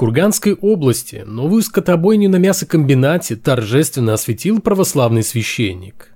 Курганской области новую скотобойню на мясокомбинате торжественно осветил православный священник.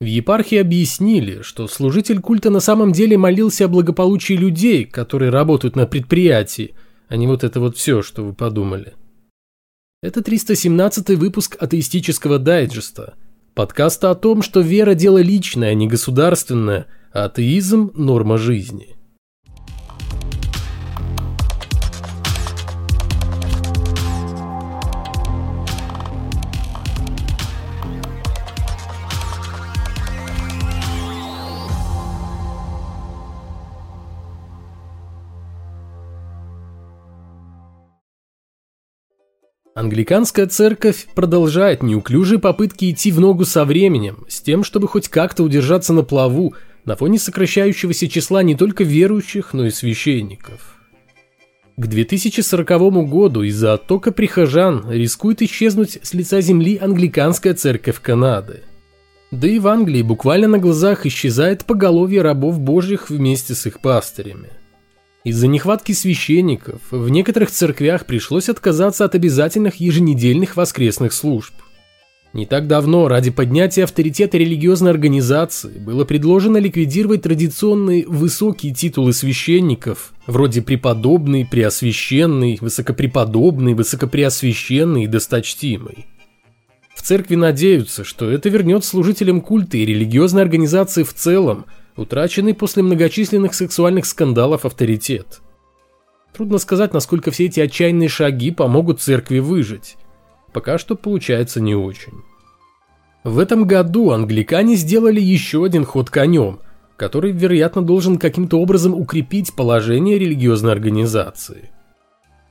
В епархии объяснили, что служитель культа на самом деле молился о благополучии людей, которые работают на предприятии, а не вот это вот все, что вы подумали. Это 317 выпуск атеистического дайджеста, подкаста о том, что вера – дело личное, а не государственное, а атеизм – норма жизни. Англиканская церковь продолжает неуклюжие попытки идти в ногу со временем, с тем, чтобы хоть как-то удержаться на плаву на фоне сокращающегося числа не только верующих, но и священников. К 2040 году из-за оттока прихожан рискует исчезнуть с лица земли англиканская церковь Канады. Да и в Англии буквально на глазах исчезает поголовье рабов божьих вместе с их пастырями. Из-за нехватки священников в некоторых церквях пришлось отказаться от обязательных еженедельных воскресных служб. Не так давно ради поднятия авторитета религиозной организации было предложено ликвидировать традиционные высокие титулы священников, вроде преподобный, преосвященный, высокопреподобный, высокопреосвященный и досточтимый. В церкви надеются, что это вернет служителям культа и религиозной организации в целом – утраченный после многочисленных сексуальных скандалов авторитет. Трудно сказать, насколько все эти отчаянные шаги помогут церкви выжить. Пока что получается не очень. В этом году англикане сделали еще один ход конем, который, вероятно, должен каким-то образом укрепить положение религиозной организации.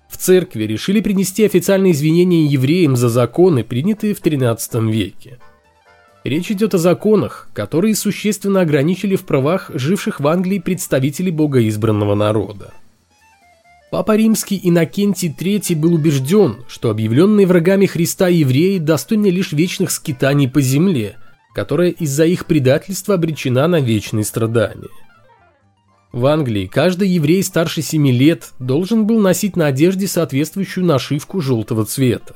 В церкви решили принести официальные извинения евреям за законы, принятые в XIII веке. Речь идет о законах, которые существенно ограничили в правах живших в Англии представителей богоизбранного народа. Папа Римский Иннокентий III был убежден, что объявленные врагами Христа евреи достойны лишь вечных скитаний по земле, которая из-за их предательства обречена на вечные страдания. В Англии каждый еврей старше 7 лет должен был носить на одежде соответствующую нашивку желтого цвета.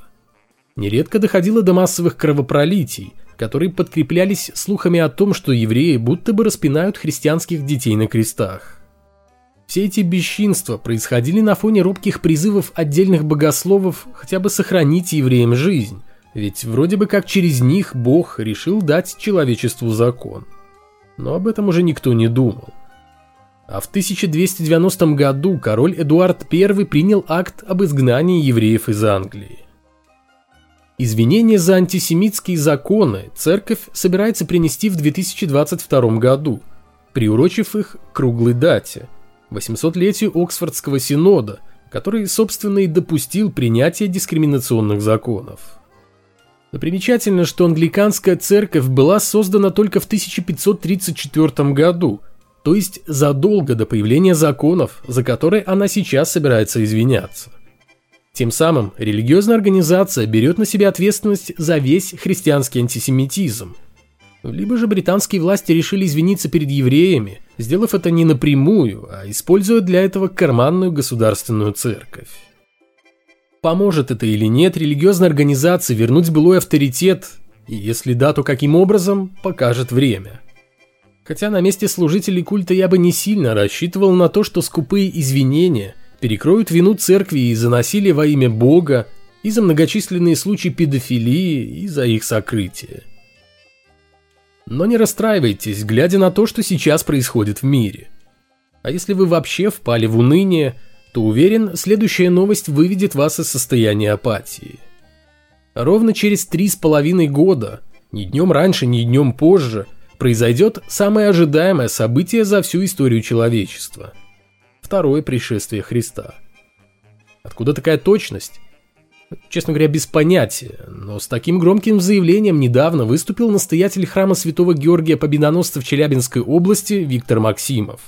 Нередко доходило до массовых кровопролитий – которые подкреплялись слухами о том, что евреи будто бы распинают христианских детей на крестах. Все эти бесчинства происходили на фоне робких призывов отдельных богословов хотя бы сохранить евреям жизнь, ведь вроде бы как через них Бог решил дать человечеству закон. Но об этом уже никто не думал. А в 1290 году король Эдуард I принял акт об изгнании евреев из Англии. Извинения за антисемитские законы церковь собирается принести в 2022 году, приурочив их к круглой дате – 800-летию Оксфордского синода, который, собственно, и допустил принятие дискриминационных законов. Но примечательно, что англиканская церковь была создана только в 1534 году, то есть задолго до появления законов, за которые она сейчас собирается извиняться. Тем самым религиозная организация берет на себя ответственность за весь христианский антисемитизм. Либо же британские власти решили извиниться перед евреями, сделав это не напрямую, а используя для этого карманную государственную церковь. Поможет это или нет религиозной организации вернуть былой авторитет, и если да, то каким образом, покажет время. Хотя на месте служителей культа я бы не сильно рассчитывал на то, что скупые извинения – перекроют вину церкви и за насилие во имя Бога, и за многочисленные случаи педофилии, и за их сокрытие. Но не расстраивайтесь, глядя на то, что сейчас происходит в мире. А если вы вообще впали в уныние, то уверен, следующая новость выведет вас из состояния апатии. Ровно через три с половиной года, ни днем раньше, ни днем позже, произойдет самое ожидаемое событие за всю историю человечества – второе пришествие Христа. Откуда такая точность? Честно говоря, без понятия, но с таким громким заявлением недавно выступил настоятель храма святого Георгия Победоносца в Челябинской области Виктор Максимов.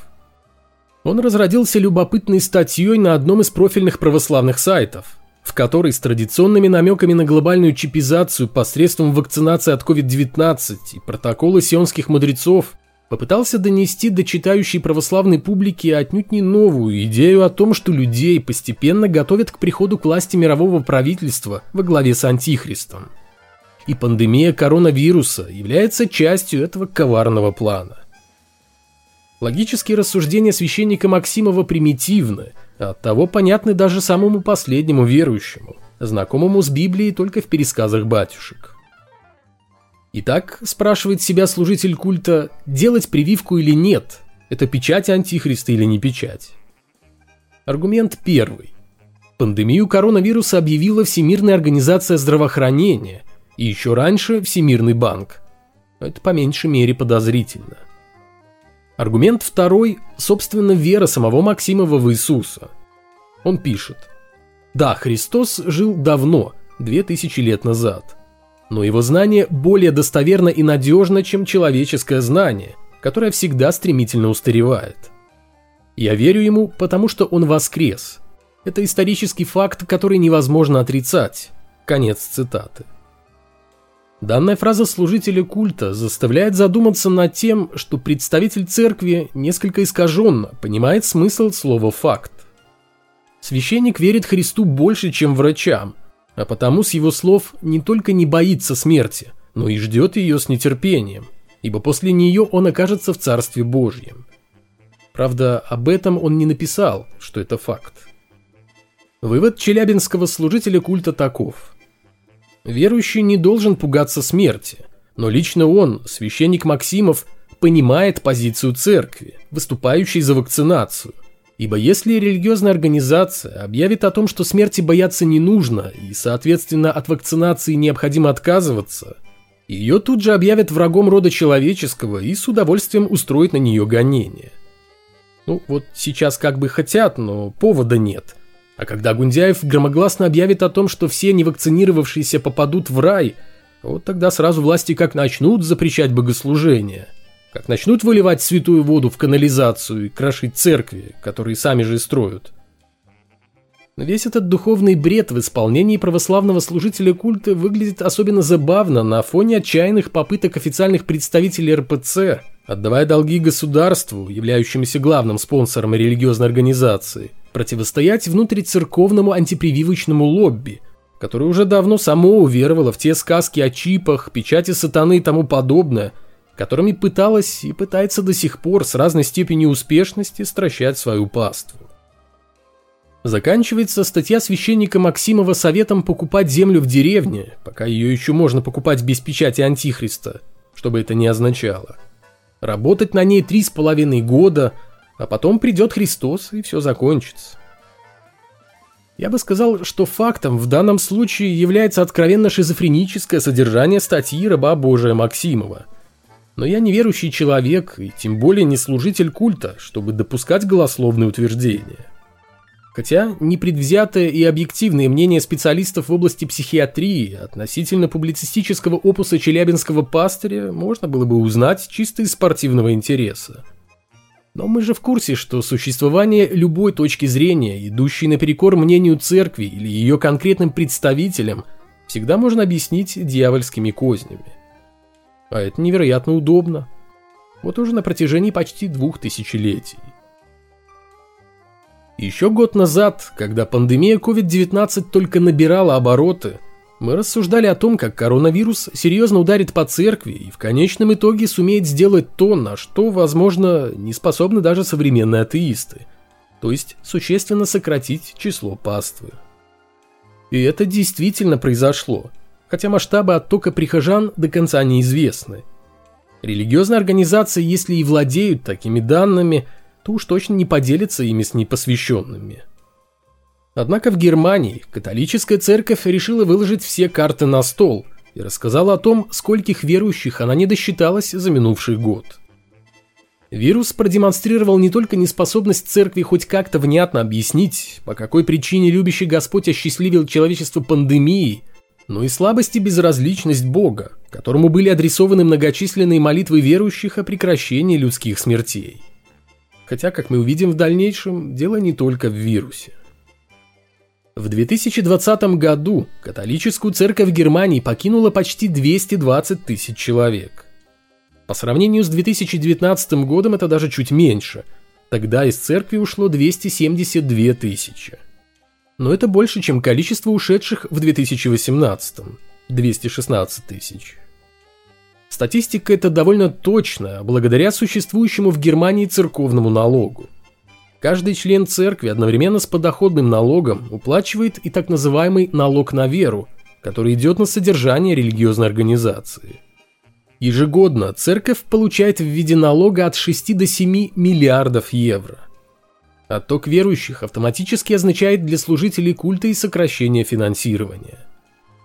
Он разродился любопытной статьей на одном из профильных православных сайтов, в которой с традиционными намеками на глобальную чипизацию посредством вакцинации от COVID-19 и протоколы сионских мудрецов попытался донести до читающей православной публики отнюдь не новую идею о том, что людей постепенно готовят к приходу к власти мирового правительства во главе с Антихристом. И пандемия коронавируса является частью этого коварного плана. Логические рассуждения священника Максимова примитивны, а оттого понятны даже самому последнему верующему, знакомому с Библией только в пересказах батюшек. Итак, спрашивает себя служитель культа, делать прививку или нет? Это печать антихриста или не печать? Аргумент первый. Пандемию коронавируса объявила Всемирная организация здравоохранения и еще раньше Всемирный банк. Это по меньшей мере подозрительно. Аргумент второй, собственно, вера самого Максимова в Иисуса. Он пишет. Да, Христос жил давно, две тысячи лет назад – но его знание более достоверно и надежно, чем человеческое знание, которое всегда стремительно устаревает. Я верю ему, потому что он воскрес. Это исторический факт, который невозможно отрицать. Конец цитаты. Данная фраза служителя культа заставляет задуматься над тем, что представитель церкви несколько искаженно понимает смысл слова «факт». Священник верит Христу больше, чем врачам – а потому с его слов не только не боится смерти, но и ждет ее с нетерпением, ибо после нее он окажется в Царстве Божьем. Правда, об этом он не написал, что это факт. Вывод челябинского служителя культа таков. Верующий не должен пугаться смерти, но лично он, священник Максимов, понимает позицию церкви, выступающей за вакцинацию, Ибо если религиозная организация объявит о том, что смерти бояться не нужно, и, соответственно, от вакцинации необходимо отказываться, ее тут же объявят врагом рода человеческого и с удовольствием устроят на нее гонение. Ну, вот сейчас как бы хотят, но повода нет. А когда Гундяев громогласно объявит о том, что все невакцинировавшиеся попадут в рай, вот тогда сразу власти как начнут запрещать богослужения – как начнут выливать святую воду в канализацию и крошить церкви, которые сами же и строят. Весь этот духовный бред в исполнении православного служителя культа выглядит особенно забавно на фоне отчаянных попыток официальных представителей РПЦ, отдавая долги государству, являющемуся главным спонсором религиозной организации, противостоять внутрицерковному антипрививочному лобби, которое уже давно само уверовало в те сказки о чипах, печати сатаны и тому подобное – которыми пыталась и пытается до сих пор с разной степенью успешности стращать свою паству. Заканчивается статья священника Максимова советом покупать землю в деревне, пока ее еще можно покупать без печати Антихриста, что бы это ни означало. Работать на ней три с половиной года, а потом придет Христос и все закончится. Я бы сказал, что фактом в данном случае является откровенно шизофреническое содержание статьи раба Божия Максимова – но я неверующий человек, и тем более не служитель культа, чтобы допускать голословные утверждения. Хотя непредвзятое и объективное мнение специалистов в области психиатрии относительно публицистического опуса челябинского пастыря можно было бы узнать чисто из спортивного интереса. Но мы же в курсе, что существование любой точки зрения, идущей наперекор мнению церкви или ее конкретным представителям, всегда можно объяснить дьявольскими кознями. А это невероятно удобно. Вот уже на протяжении почти двух тысячелетий. Еще год назад, когда пандемия COVID-19 только набирала обороты, мы рассуждали о том, как коронавирус серьезно ударит по церкви и в конечном итоге сумеет сделать то, на что, возможно, не способны даже современные атеисты, то есть существенно сократить число паствы. И это действительно произошло – хотя масштабы оттока прихожан до конца неизвестны. Религиозные организации, если и владеют такими данными, то уж точно не поделятся ими с непосвященными. Однако в Германии католическая церковь решила выложить все карты на стол и рассказала о том, скольких верующих она не досчиталась за минувший год. Вирус продемонстрировал не только неспособность церкви хоть как-то внятно объяснить, по какой причине любящий Господь осчастливил человечество пандемией – но и слабость и безразличность Бога, которому были адресованы многочисленные молитвы верующих о прекращении людских смертей. Хотя, как мы увидим в дальнейшем, дело не только в вирусе. В 2020 году католическую церковь Германии покинуло почти 220 тысяч человек. По сравнению с 2019 годом это даже чуть меньше. Тогда из церкви ушло 272 тысячи. Но это больше, чем количество ушедших в 2018 – 216 тысяч. Статистика это довольно точно, благодаря существующему в Германии церковному налогу. Каждый член церкви одновременно с подоходным налогом уплачивает и так называемый налог на веру, который идет на содержание религиозной организации. Ежегодно церковь получает в виде налога от 6 до 7 миллиардов евро. Отток верующих автоматически означает для служителей культа и сокращение финансирования.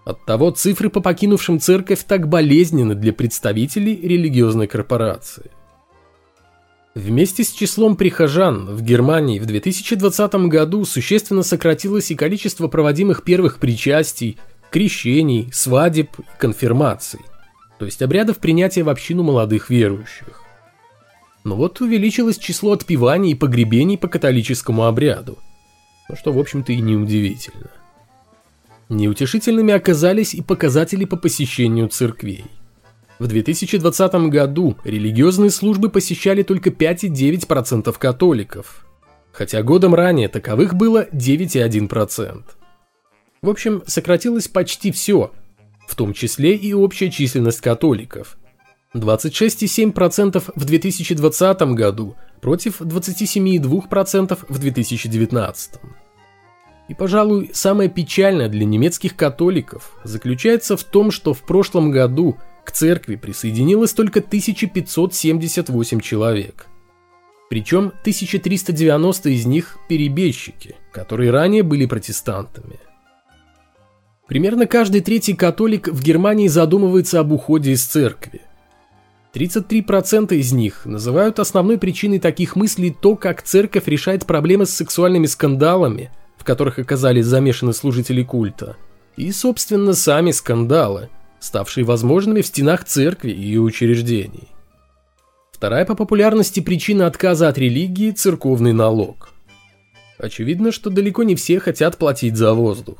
Оттого цифры по покинувшим церковь так болезненны для представителей религиозной корпорации. Вместе с числом прихожан в Германии в 2020 году существенно сократилось и количество проводимых первых причастий, крещений, свадеб и конфирмаций, то есть обрядов принятия в общину молодых верующих. Но вот увеличилось число отпеваний и погребений по католическому обряду, ну что, в общем-то, и неудивительно. Неутешительными оказались и показатели по посещению церквей. В 2020 году религиозные службы посещали только 5,9% католиков, хотя годом ранее таковых было 9,1%. В общем, сократилось почти все, в том числе и общая численность католиков. 26,7% в 2020 году против 27,2% в 2019. И, пожалуй, самое печальное для немецких католиков заключается в том, что в прошлом году к церкви присоединилось только 1578 человек. Причем 1390 из них – перебежчики, которые ранее были протестантами. Примерно каждый третий католик в Германии задумывается об уходе из церкви. 33% из них называют основной причиной таких мыслей то, как церковь решает проблемы с сексуальными скандалами – в которых оказались замешаны служители культа, и, собственно, сами скандалы, ставшие возможными в стенах церкви и учреждений. Вторая по популярности причина отказа от религии – церковный налог. Очевидно, что далеко не все хотят платить за воздух.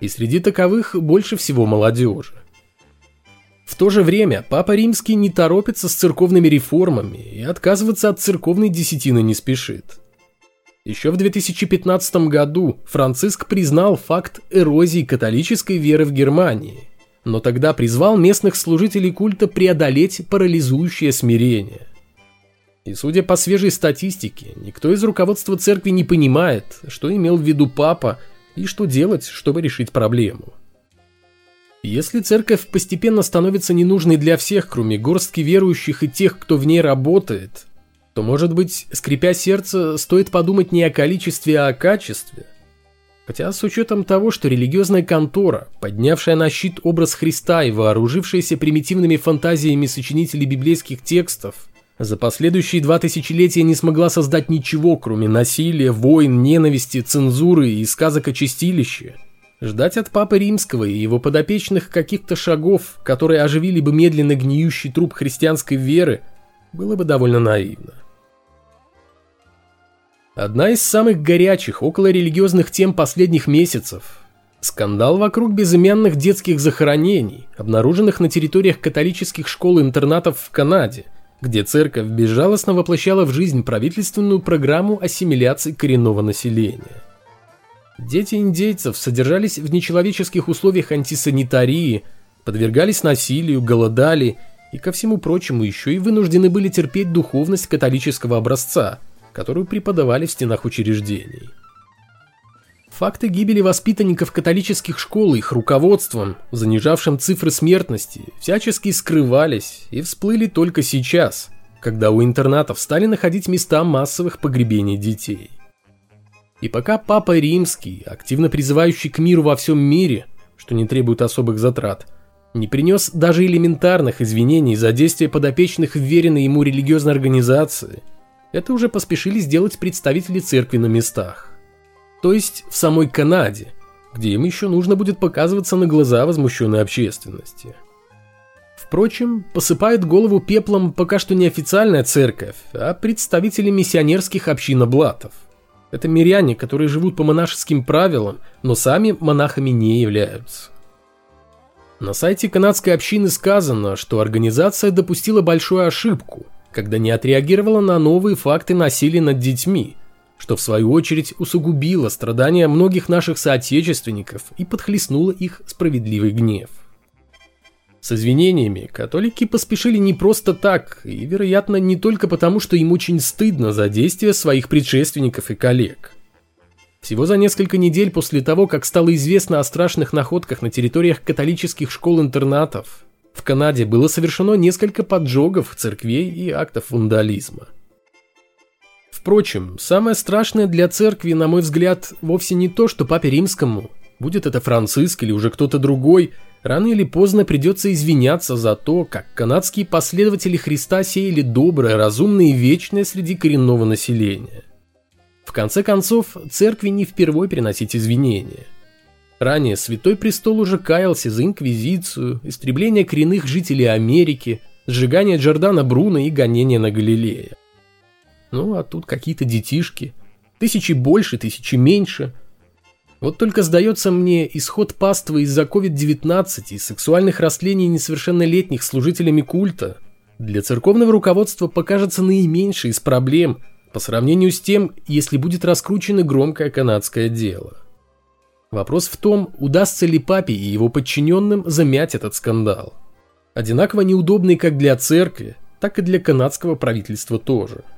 И среди таковых больше всего молодежи. В то же время Папа Римский не торопится с церковными реформами и отказываться от церковной десятины не спешит. Еще в 2015 году Франциск признал факт эрозии католической веры в Германии, но тогда призвал местных служителей культа преодолеть парализующее смирение. И судя по свежей статистике, никто из руководства церкви не понимает, что имел в виду папа и что делать, чтобы решить проблему. Если церковь постепенно становится ненужной для всех, кроме горстки верующих и тех, кто в ней работает, то, может быть, скрипя сердце, стоит подумать не о количестве, а о качестве. Хотя с учетом того, что религиозная контора, поднявшая на щит образ Христа и вооружившаяся примитивными фантазиями сочинителей библейских текстов, за последующие два тысячелетия не смогла создать ничего, кроме насилия, войн, ненависти, цензуры и сказок о чистилище. Ждать от Папы Римского и его подопечных каких-то шагов, которые оживили бы медленно гниющий труп христианской веры, было бы довольно наивно. Одна из самых горячих околорелигиозных тем последних месяцев – скандал вокруг безымянных детских захоронений, обнаруженных на территориях католических школ и интернатов в Канаде, где церковь безжалостно воплощала в жизнь правительственную программу ассимиляции коренного населения. Дети индейцев содержались в нечеловеческих условиях антисанитарии, подвергались насилию, голодали и, ко всему прочему, еще и вынуждены были терпеть духовность католического образца – которую преподавали в стенах учреждений. Факты гибели воспитанников католических школ и их руководством, занижавшим цифры смертности, всячески скрывались и всплыли только сейчас, когда у интернатов стали находить места массовых погребений детей. И пока Папа Римский, активно призывающий к миру во всем мире, что не требует особых затрат, не принес даже элементарных извинений за действия подопечных вверенной ему религиозной организации – это уже поспешили сделать представители церкви на местах. То есть в самой Канаде, где им еще нужно будет показываться на глаза возмущенной общественности. Впрочем, посыпает голову пеплом пока что не официальная церковь, а представители миссионерских общин облатов. Это миряне, которые живут по монашеским правилам, но сами монахами не являются. На сайте канадской общины сказано, что организация допустила большую ошибку, когда не отреагировала на новые факты насилия над детьми, что в свою очередь усугубило страдания многих наших соотечественников и подхлестнуло их справедливый гнев. С извинениями католики поспешили не просто так, и, вероятно, не только потому, что им очень стыдно за действия своих предшественников и коллег. Всего за несколько недель после того, как стало известно о страшных находках на территориях католических школ-интернатов, в Канаде было совершено несколько поджогов церквей и актов вандализма. Впрочем, самое страшное для церкви, на мой взгляд, вовсе не то, что папе римскому, будет это Франциск или уже кто-то другой – рано или поздно придется извиняться за то, как канадские последователи Христа сеяли доброе, разумное и вечное среди коренного населения. В конце концов, церкви не впервой приносить извинения. Ранее Святой Престол уже каялся за инквизицию, истребление коренных жителей Америки, сжигание Джордана Бруно и гонение на Галилея. Ну а тут какие-то детишки. Тысячи больше, тысячи меньше – вот только сдается мне исход паствы из-за COVID-19 и сексуальных растлений несовершеннолетних служителями культа для церковного руководства покажется наименьшей из проблем по сравнению с тем, если будет раскручено громкое канадское дело. Вопрос в том, удастся ли папе и его подчиненным замять этот скандал. Одинаково неудобный как для церкви, так и для канадского правительства тоже –